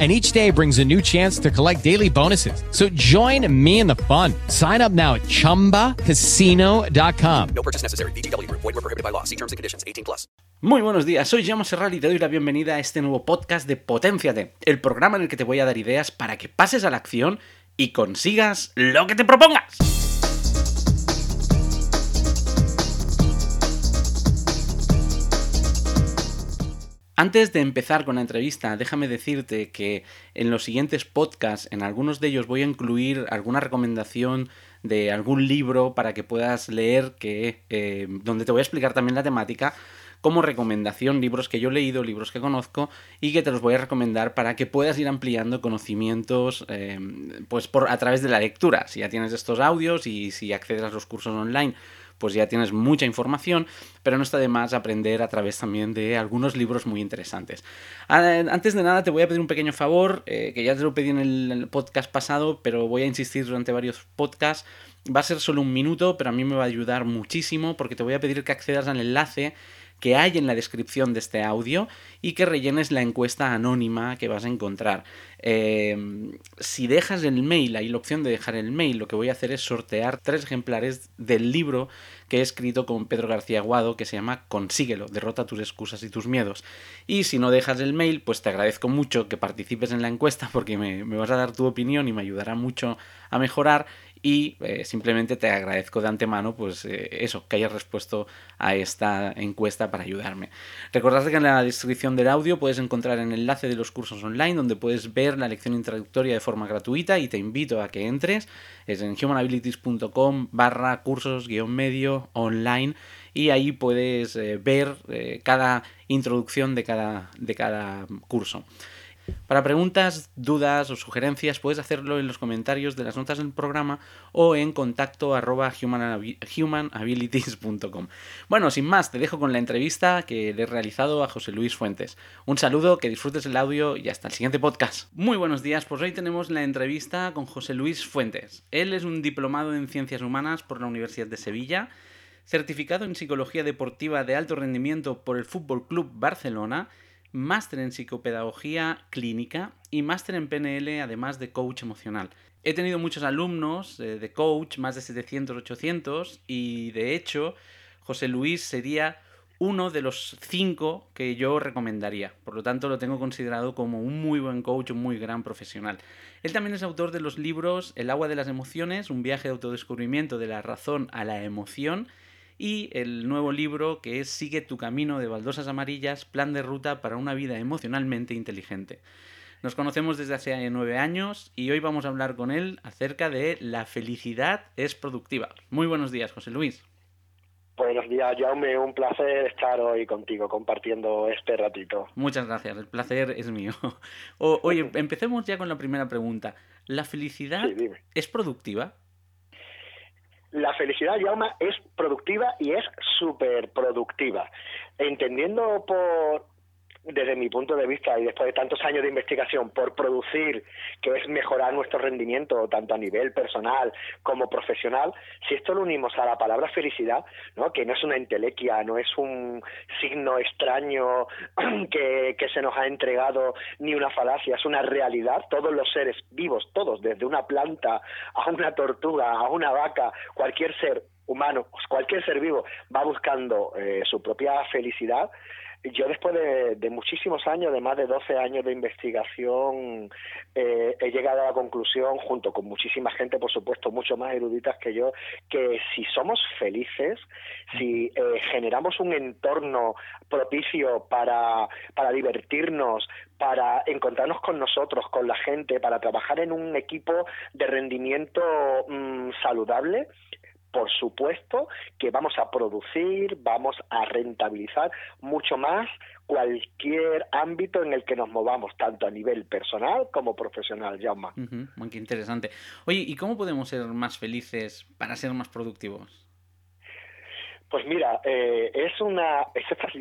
And each day brings a new chance to collect daily bonuses. So join me in the fun. Sign up now at chumbacasino.com. No purchase necessary. VGW Group. Void were prohibited by law. See terms and conditions. 18 plus. Muy buenos días, soy Jaume Serral y te doy la bienvenida a este nuevo podcast de Potenciate, el programa en el que te voy a dar ideas para que pases a la acción y consigas lo que te propongas. Antes de empezar con la entrevista, déjame decirte que en los siguientes podcasts, en algunos de ellos voy a incluir alguna recomendación de algún libro para que puedas leer, que, eh, donde te voy a explicar también la temática como recomendación, libros que yo he leído, libros que conozco y que te los voy a recomendar para que puedas ir ampliando conocimientos eh, pues por, a través de la lectura. Si ya tienes estos audios y si accedes a los cursos online pues ya tienes mucha información, pero no está de más aprender a través también de algunos libros muy interesantes. Antes de nada te voy a pedir un pequeño favor, eh, que ya te lo pedí en el podcast pasado, pero voy a insistir durante varios podcasts. Va a ser solo un minuto, pero a mí me va a ayudar muchísimo porque te voy a pedir que accedas al enlace que hay en la descripción de este audio y que rellenes la encuesta anónima que vas a encontrar. Eh, si dejas el mail, hay la opción de dejar el mail, lo que voy a hacer es sortear tres ejemplares del libro que he escrito con Pedro García Aguado que se llama Consíguelo, derrota tus excusas y tus miedos. Y si no dejas el mail, pues te agradezco mucho que participes en la encuesta porque me, me vas a dar tu opinión y me ayudará mucho a mejorar y eh, simplemente te agradezco de antemano pues eh, eso, que hayas respuesto a esta encuesta para ayudarme. Recordad que en la descripción del audio puedes encontrar el enlace de los cursos online donde puedes ver la lección introductoria de forma gratuita y te invito a que entres, es en humanabilities.com barra cursos guion medio online y ahí puedes eh, ver cada introducción de cada, de cada curso. Para preguntas, dudas o sugerencias puedes hacerlo en los comentarios de las notas del programa o en contacto arroba humanabilities.com. Bueno, sin más, te dejo con la entrevista que le he realizado a José Luis Fuentes. Un saludo, que disfrutes el audio y hasta el siguiente podcast. Muy buenos días, pues hoy tenemos la entrevista con José Luis Fuentes. Él es un diplomado en Ciencias Humanas por la Universidad de Sevilla certificado en Psicología Deportiva de Alto Rendimiento por el Fútbol Club Barcelona máster en psicopedagogía clínica y máster en PNL, además de coach emocional. He tenido muchos alumnos eh, de coach, más de 700, 800, y de hecho, José Luis sería uno de los cinco que yo recomendaría. Por lo tanto, lo tengo considerado como un muy buen coach, un muy gran profesional. Él también es autor de los libros El agua de las emociones, un viaje de autodescubrimiento de la razón a la emoción, y el nuevo libro que es Sigue tu camino de baldosas amarillas, plan de ruta para una vida emocionalmente inteligente. Nos conocemos desde hace nueve años y hoy vamos a hablar con él acerca de la felicidad es productiva. Muy buenos días, José Luis. Buenos días, Jaume. Un placer estar hoy contigo compartiendo este ratito. Muchas gracias. El placer es mío. oye, empecemos ya con la primera pregunta. ¿La felicidad es productiva? La felicidad, Yauma, es productiva y es súper productiva. Entendiendo por desde mi punto de vista y después de tantos años de investigación por producir, que es mejorar nuestro rendimiento tanto a nivel personal como profesional, si esto lo unimos a la palabra felicidad, ¿no? que no es una entelequia, no es un signo extraño que, que se nos ha entregado ni una falacia, es una realidad, todos los seres vivos, todos, desde una planta a una tortuga, a una vaca, cualquier ser humano, cualquier ser vivo va buscando eh, su propia felicidad yo después de, muchísimos años, de más de 12 años de investigación, eh, he llegado a la conclusión, junto con muchísima gente, por supuesto, mucho más eruditas que yo, que si somos felices, si eh, generamos un entorno propicio para, para divertirnos, para encontrarnos con nosotros, con la gente, para trabajar en un equipo de rendimiento mm, saludable, por supuesto que vamos a producir, vamos a rentabilizar mucho más cualquier ámbito en el que nos movamos, tanto a nivel personal como profesional, Jaume. Muy interesante. Oye, ¿y cómo podemos ser más felices para ser más productivos? Pues mira, eh, es una,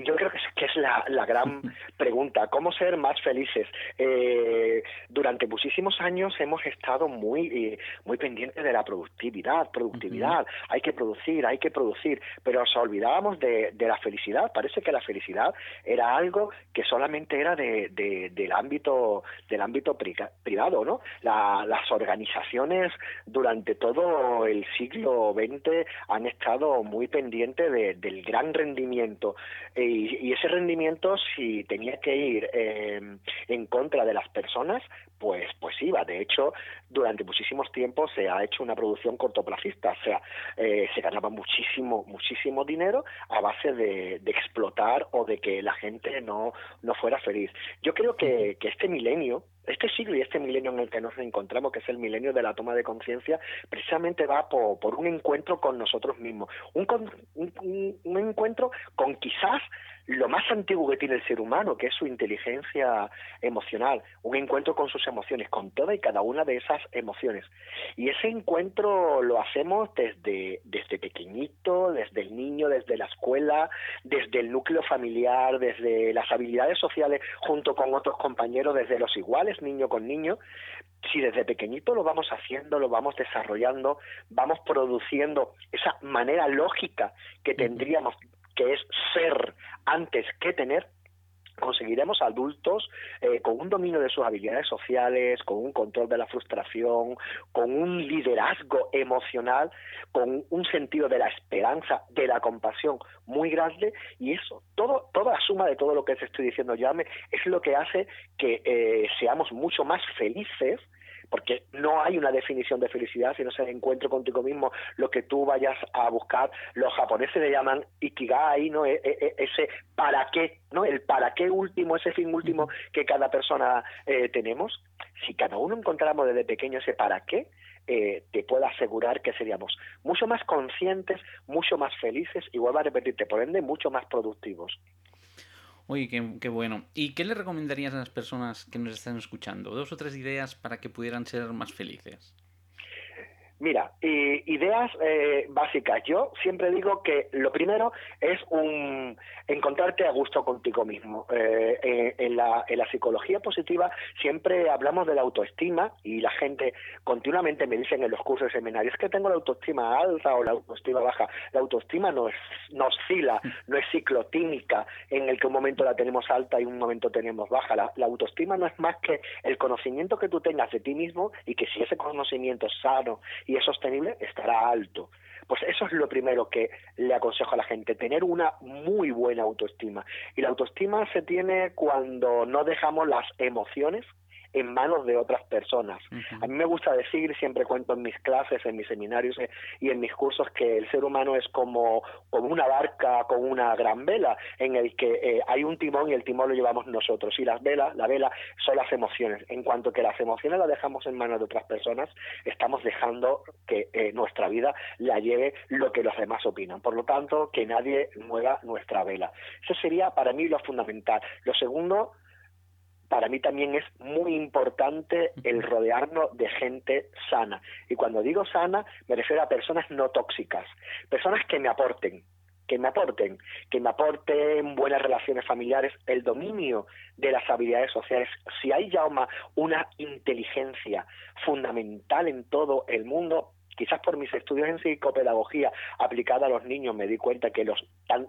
yo creo que es, que es la, la, gran pregunta, ¿cómo ser más felices? Eh, durante muchísimos años hemos estado muy, eh, muy pendientes de la productividad, productividad, hay que producir, hay que producir, pero nos olvidábamos de, de, la felicidad, parece que la felicidad era algo que solamente era de, de del ámbito, del ámbito privado, ¿no? La, las organizaciones durante todo el siglo XX han estado muy pendientes del gran rendimiento. Eh, y, ese rendimiento si tenía que ir eh, en contra de las personas pues pues iba. De hecho durante muchísimos tiempos se ha hecho una producción cortoplacista. O sea eh, se ganaba muchísimo muchísimo dinero a base de, explotar o de que la gente no no fuera feliz. Yo creo que, que este milenio este siglo y este milenio en el que nos encontramos, que es el milenio de la toma de conciencia, precisamente va por, un encuentro con nosotros mismos, un, encuentro con quizás lo más antiguo que tiene el ser humano, que es su inteligencia emocional, un encuentro con sus emociones, con toda y cada una de esas emociones. Y ese encuentro lo hacemos desde, desde pequeñito, desde el niño, desde la escuela, desde el núcleo familiar, desde las habilidades sociales, junto con otros compañeros, desde los iguales, niño con niño. Si desde pequeñito lo vamos haciendo, lo vamos desarrollando, vamos produciendo esa manera lógica que tendríamos que es ser antes que tener, conseguiremos adultos eh, con un dominio de sus habilidades sociales, con un control de la frustración, con un liderazgo emocional, con un sentido de la esperanza, de la compasión muy grande y eso, todo, toda la suma de todo lo que te estoy diciendo, Llame, es lo que hace que eh, seamos mucho más felices porque no hay una definición de felicidad, sino es el encuentro contigo mismo, lo que tú vayas a buscar. Los japoneses le llaman ikigai, ¿no? E, e, e, ese para qué, ¿no? El para qué último, ese fin último que cada persona eh, tenemos. Si cada uno encontráramos desde pequeño ese para qué, eh, te puedo asegurar que seríamos mucho más conscientes, mucho más felices y vuelvo a repetirte, por ende, mucho más productivos. Oye, qué, bueno. ¿Y qué le recomendarías a las personas que nos están escuchando? Dos o tres ideas para que pudieran ser más felices. Mira, ideas eh, básicas. Yo siempre digo que lo primero es un encontrarte a gusto contigo mismo. Eh, en, la, en la psicología positiva siempre hablamos de la autoestima y la gente continuamente me dicen en los cursos de seminarios que tengo la autoestima alta o la autoestima baja. La autoestima no, es, no oscila, no es ciclotímica en el que un momento la tenemos alta y un momento tenemos baja. La, la autoestima no es más que el conocimiento que tú tengas de ti mismo y que si ese conocimiento es sano y es sostenible, estará alto. Pues eso es lo primero que le aconsejo a la gente, tener una muy buena autoestima. Y la autoestima se tiene cuando no dejamos las emociones en manos de otras personas. A mí me gusta decir, siempre cuento en mis clases, en mis seminarios eh, y en mis cursos que el ser humano es como, como una barca con una gran vela en el que eh, hay un timón y el timón lo llevamos nosotros y las velas, la vela son las emociones. En cuanto que las emociones las dejamos en manos de otras personas, estamos dejando que eh, nuestra vida la lleve lo que los demás opinan. Por lo tanto, que nadie mueva nuestra vela. Eso sería para mí lo fundamental. Lo segundo, para mí también es muy importante el rodearnos de gente sana. Y cuando digo sana, me refiero a personas no tóxicas, personas que me aporten, que me aporten, que me aporten buenas relaciones familiares, el dominio de las habilidades sociales. Si hay ya una inteligencia fundamental en todo el mundo, quizás por mis estudios en psicopedagogía aplicada a los niños me di cuenta que los,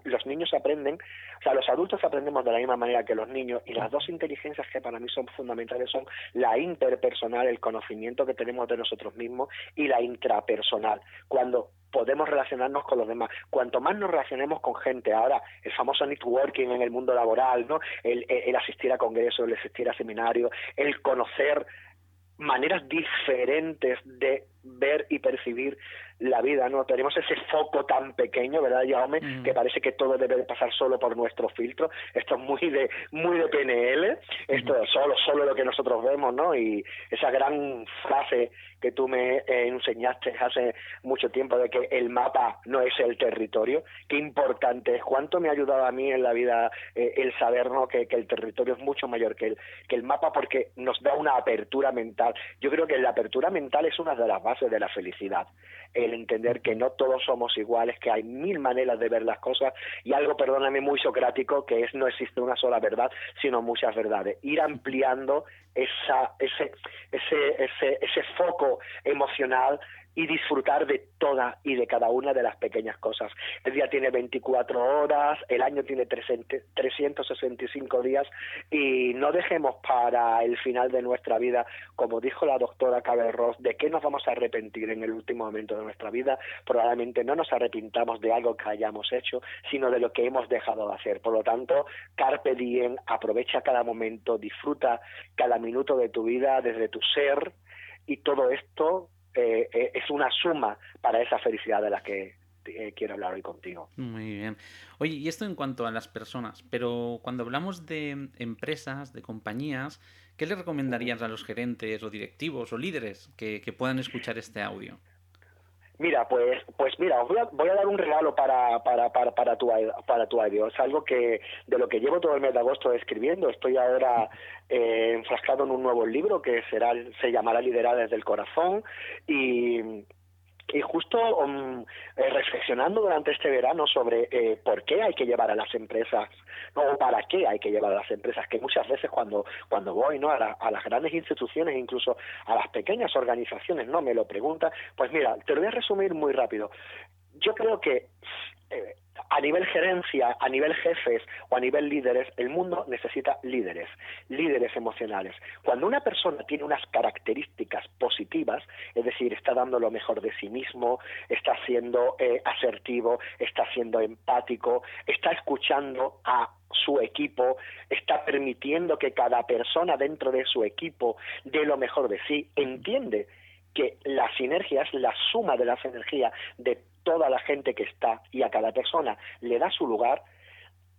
los niños aprenden, o sea, los adultos aprendemos de la misma manera que los niños y las dos inteligencias que para mí son fundamentales son la interpersonal, el conocimiento que tenemos de nosotros mismos y la intrapersonal. Cuando podemos relacionarnos con los demás. Cuanto más nos relacionemos con gente, ahora el famoso networking en el mundo laboral, ¿no? El, el asistir a congresos, el asistir a seminarios, el conocer maneras diferentes de ver y percibir la vida, ¿no? Tenemos ese foco tan pequeño, ¿verdad, Jaume? Mm. Que parece que todo debe de pasar solo por nuestro filtro. Esto es muy de muy de PNL, esto es solo solo lo que nosotros vemos, ¿no? Y esa gran frase que tú me eh, enseñaste hace mucho tiempo de que el mapa no es el territorio, qué importante es, cuánto me ha ayudado a mí en la vida eh, el saber ¿no? que, que, el territorio es mucho mayor que el, que el mapa porque nos da una apertura mental. Yo creo que la apertura mental es una de las bases de la felicidad el entender que no todos somos iguales, que hay mil maneras de ver las cosas y algo, perdóname, muy socrático, que es no existe una sola verdad, sino muchas verdades. Ir ampliando esa, ese, ese, ese, ese foco emocional y disfrutar de toda y de cada una de las pequeñas cosas. El día tiene 24 horas, el año tiene 365 días y no dejemos para el final de nuestra vida, como dijo la doctora Ross, de qué nos vamos a arrepentir en el último momento de nuestra vida. Probablemente no nos arrepintamos de algo que hayamos hecho, sino de lo que hemos dejado de hacer. Por lo tanto, carpe diem, aprovecha cada momento, disfruta cada minuto de tu vida desde tu ser y todo esto eh, eh, es una suma para esa felicidad de la que eh, quiero hablar hoy contigo. Muy bien. Oye, y esto en cuanto a las personas, pero cuando hablamos de empresas, de compañías, ¿qué le recomendarías a los gerentes o directivos o líderes que puedan escuchar este audio? Mira, pues, pues mira, os voy a, voy a dar un regalo para, para, para, para, tu, para tu audio. Es algo que de lo que llevo todo el mes de agosto escribiendo. Estoy ahora eh, enfrascado en un nuevo libro que será se llamará desde el corazón y y justo um, eh, reflexionando durante este verano sobre eh, por qué hay que llevar a las empresas o para qué hay que llevar a las empresas que muchas veces cuando cuando voy no a, a las grandes instituciones incluso a las pequeñas organizaciones no me lo preguntan pues mira te lo voy a resumir muy rápido yo creo que eh, a nivel gerencia, a nivel jefes o a nivel líderes, el mundo necesita líderes, líderes emocionales. Cuando una persona tiene unas características positivas, es decir, está dando lo mejor de sí mismo, está siendo eh, asertivo, está siendo empático, está escuchando a su equipo, está permitiendo que cada persona dentro de su equipo dé lo mejor de sí, entiende que la sinergia es la suma de las energías de toda la gente que está y a cada persona le da su lugar,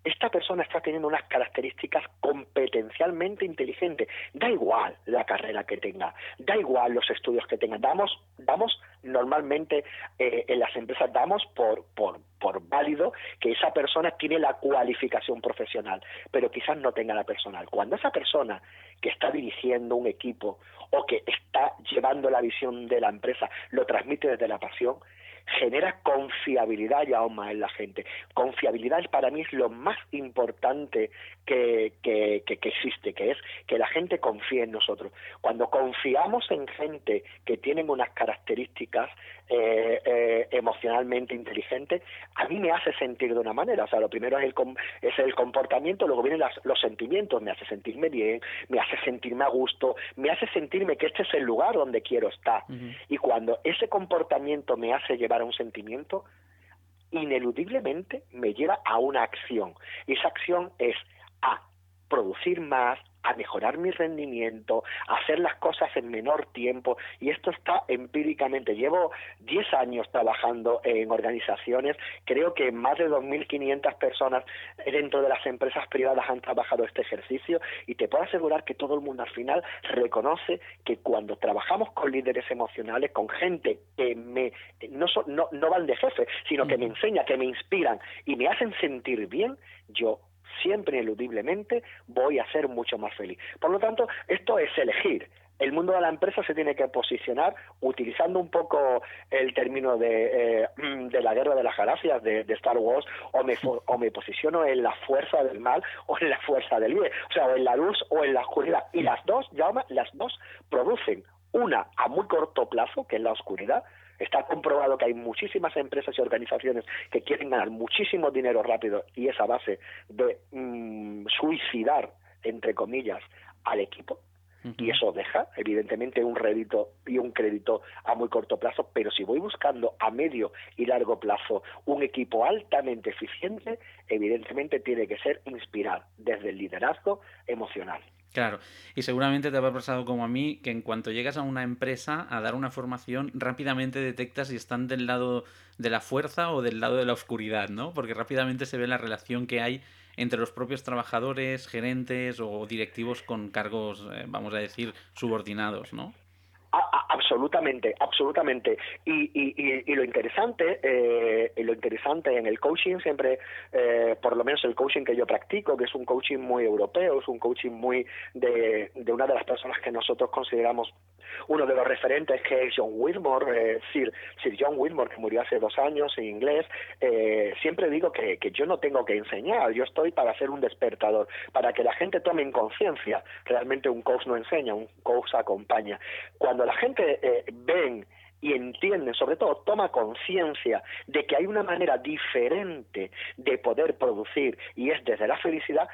esta persona está teniendo unas características competencialmente inteligentes. Da igual la carrera que tenga, da igual los estudios que tenga. Damos, damos normalmente eh, en las empresas damos por, por, por válido que esa persona tiene la cualificación profesional, pero quizás no tenga la personal. Cuando esa persona que está dirigiendo un equipo o que está llevando la visión de la empresa lo transmite desde la pasión, genera confiabilidad ya aún en la gente. Confiabilidad para mí es lo más importante que, que, que, existe, que es que la gente confíe en nosotros. Cuando confiamos en gente que tienen unas características eh, eh, emocionalmente inteligentes, a mí me hace sentir de una manera. O sea, lo primero es el, es el comportamiento, luego vienen los sentimientos, me hace sentirme bien, me hace sentirme a gusto, me hace sentirme que este es el lugar donde quiero estar. Y cuando ese comportamiento me hace llevar a un sentimiento, ineludiblemente me lleva a una acción. Y esa acción es a producir más, a mejorar mi rendimiento, a hacer las cosas en menor tiempo. Y esto está empíricamente. Llevo 10 años trabajando en organizaciones, creo que más de 2.500 personas dentro de las empresas privadas han trabajado este ejercicio. Y te puedo asegurar que todo el mundo al final reconoce que cuando trabajamos con líderes emocionales, con gente que me no, no, no van de jefe, sino que me enseña, que me inspiran y me hacen sentir bien, yo siempre ineludiblemente voy a ser mucho más feliz. Por lo tanto, esto es elegir. el mundo de la empresa se tiene que posicionar utilizando un poco el término de, eh, de la guerra de las galaxias de, Star Wars, o me, o me posiciono en la fuerza del mal o en la fuerza del bien, o sea, o en la luz o en la oscuridad. Y las dos, llama, las dos producen una a muy corto plazo, que es la oscuridad, que hay muchísimas empresas y organizaciones que quieren ganar muchísimo dinero rápido y esa base de mm, suicidar, entre comillas, al equipo. Y eso deja, evidentemente, un rédito y un crédito a muy corto plazo, pero si voy buscando a medio y largo plazo un equipo altamente eficiente, evidentemente tiene que ser inspirar desde el liderazgo emocional. Claro, y seguramente te habrá pasado como a mí, que en cuanto llegas a una empresa a dar una formación, rápidamente detectas si están del lado de la fuerza o del lado de la oscuridad, ¿no? Porque rápidamente se ve la relación que hay entre los propios trabajadores, gerentes o directivos con cargos, eh, vamos a decir, subordinados, ¿no? Absolutamente, absolutamente. Y, y, y, lo interesante, eh, lo interesante en el coaching siempre, eh, por lo menos el coaching que yo practico, que es un coaching muy europeo, es un coaching muy de, de una de las personas que nosotros consideramos uno de los referentes que es John Whitmore, eh, Sir, Sir, John Whitmore, que murió hace dos años en inglés, eh, siempre digo que, que, yo no tengo que enseñar, yo estoy para ser un despertador, para que la gente tome en conciencia. Realmente un coach no enseña, un coach acompaña. Cuando la gente eh, ven y entiende, sobre todo toma conciencia de que hay una manera diferente de poder producir y es desde la felicidad,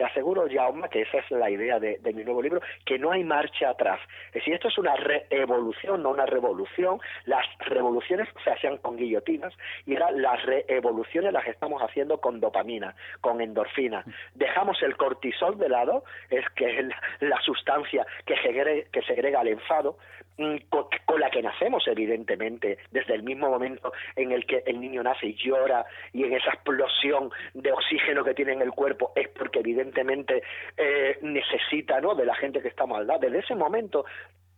te aseguro, Jaume, que esa es la idea de, mi nuevo libro, que no hay marcha atrás. Es decir, esto es una revolución, no una revolución. Las revoluciones se hacían con guillotinas y ahora las revoluciones las estamos haciendo con dopamina, con endorfina. Dejamos el cortisol de lado, es que es la, sustancia que segrega, que segrega el enfado, mm, con, la que nacemos, evidentemente, desde el mismo momento en el que el niño nace y llora y en esa explosión de oxígeno que tiene en el cuerpo es porque evidentemente eh, necesita ¿no? de la gente que está maldad. Desde ese momento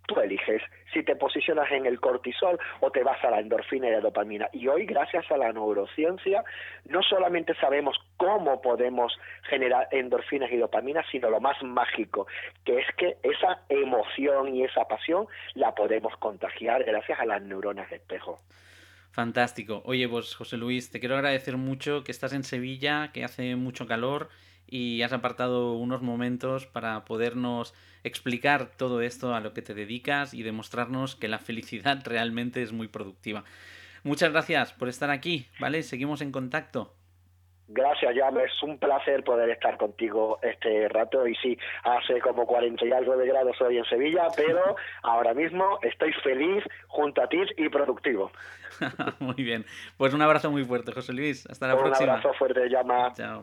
tú eliges si te posicionas en el cortisol o te vas a la endorfina y la dopamina. Y hoy, gracias a la neurociencia, no solamente sabemos cómo podemos generar endorfinas y dopamina, sino lo más mágico, que es que esa emoción y esa pasión la podemos contagiar gracias a las neuronas de espejo. Fantástico. Oye, pues José Luis, te quiero agradecer mucho que estás en Sevilla, que hace mucho calor y has apartado unos momentos para podernos explicar todo esto a lo que te dedicas y demostrarnos que la felicidad realmente es muy productiva. Muchas gracias por estar aquí, ¿vale? Seguimos en contacto. Gracias, Jan. Es un placer poder estar contigo este rato. Y sí, hace como 40 y algo de grados hoy en Sevilla, pero ahora mismo estoy feliz junto a ti y productivo. muy bien. Pues un abrazo muy fuerte, José Luis. Hasta la próxima. Un abrazo fuerte, Llama. Chao.